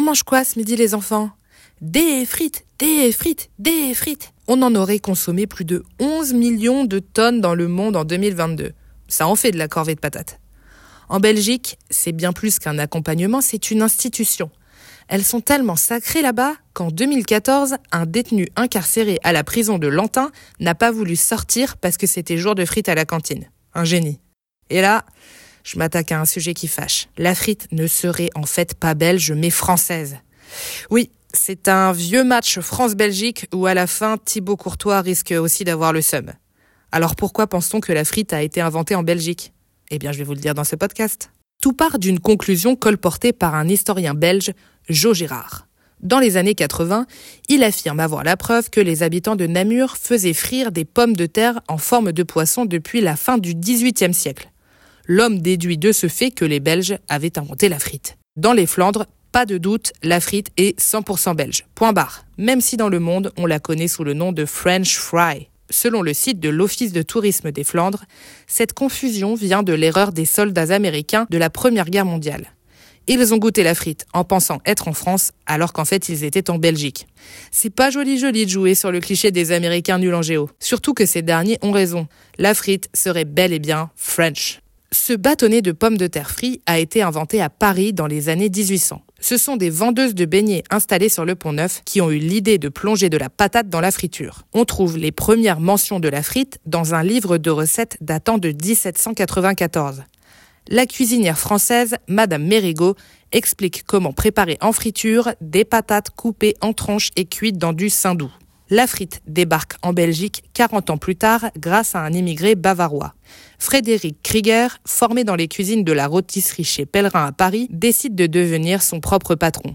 On mange quoi ce midi les enfants? Des frites, des frites, des frites. On en aurait consommé plus de 11 millions de tonnes dans le monde en 2022. Ça en fait de la corvée de patates. En Belgique, c'est bien plus qu'un accompagnement, c'est une institution. Elles sont tellement sacrées là-bas qu'en 2014, un détenu incarcéré à la prison de Lantin n'a pas voulu sortir parce que c'était jour de frites à la cantine. Un génie. Et là, je m'attaque à un sujet qui fâche. La frite ne serait en fait pas belge, mais française. Oui, c'est un vieux match France-Belgique où à la fin, Thibaut Courtois risque aussi d'avoir le seum. Alors pourquoi pense-t-on que la frite a été inventée en Belgique? Eh bien, je vais vous le dire dans ce podcast. Tout part d'une conclusion colportée par un historien belge, Jo Girard. Dans les années 80, il affirme avoir la preuve que les habitants de Namur faisaient frire des pommes de terre en forme de poisson depuis la fin du XVIIIe siècle. L'homme déduit de ce fait que les Belges avaient inventé la frite. Dans les Flandres, pas de doute, la frite est 100% belge. Point barre. Même si dans le monde, on la connaît sous le nom de French fry. Selon le site de l'Office de tourisme des Flandres, cette confusion vient de l'erreur des soldats américains de la Première Guerre mondiale. Ils ont goûté la frite en pensant être en France alors qu'en fait ils étaient en Belgique. C'est pas joli joli de jouer sur le cliché des Américains nuls en géo. Surtout que ces derniers ont raison. La frite serait bel et bien French. Ce bâtonnet de pommes de terre frites a été inventé à Paris dans les années 1800. Ce sont des vendeuses de beignets installées sur le pont neuf qui ont eu l'idée de plonger de la patate dans la friture. On trouve les premières mentions de la frite dans un livre de recettes datant de 1794. La cuisinière française, Madame Mérigot, explique comment préparer en friture des patates coupées en tranches et cuites dans du saindoux. La frite débarque en Belgique 40 ans plus tard grâce à un immigré bavarois. Frédéric Krieger, formé dans les cuisines de la rôtisserie chez Pellerin à Paris, décide de devenir son propre patron.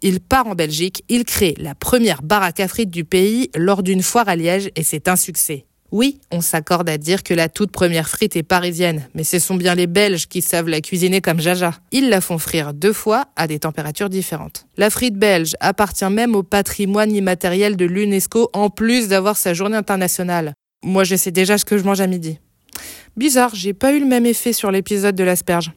Il part en Belgique, il crée la première baraque à du pays lors d'une foire à Liège et c'est un succès. Oui, on s'accorde à dire que la toute première frite est parisienne, mais ce sont bien les Belges qui savent la cuisiner comme Jaja. Ils la font frire deux fois à des températures différentes. La frite belge appartient même au patrimoine immatériel de l'UNESCO en plus d'avoir sa journée internationale. Moi, je sais déjà ce que je mange à midi. Bizarre, j'ai pas eu le même effet sur l'épisode de l'asperge.